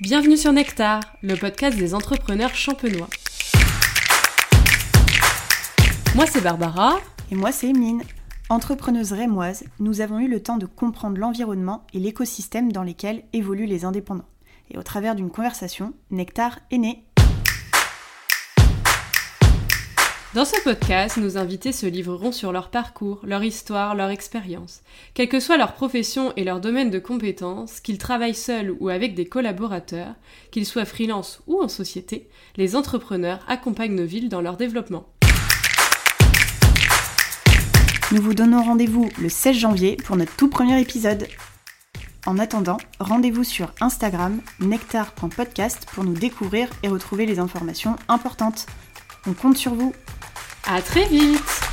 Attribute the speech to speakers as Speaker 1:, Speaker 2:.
Speaker 1: Bienvenue sur Nectar, le podcast des entrepreneurs champenois. Moi c'est Barbara.
Speaker 2: Et moi c'est Emeline. Entrepreneuse rémoise, nous avons eu le temps de comprendre l'environnement et l'écosystème dans lesquels évoluent les indépendants. Et au travers d'une conversation, Nectar est né.
Speaker 1: Dans ce podcast, nos invités se livreront sur leur parcours, leur histoire, leur expérience. Quelle que soit leur profession et leur domaine de compétences, qu'ils travaillent seuls ou avec des collaborateurs, qu'ils soient freelance ou en société, les entrepreneurs accompagnent nos villes dans leur développement.
Speaker 2: Nous vous donnons rendez-vous le 16 janvier pour notre tout premier épisode. En attendant, rendez-vous sur Instagram nectar.podcast pour nous découvrir et retrouver les informations importantes. On compte sur vous.
Speaker 1: À très vite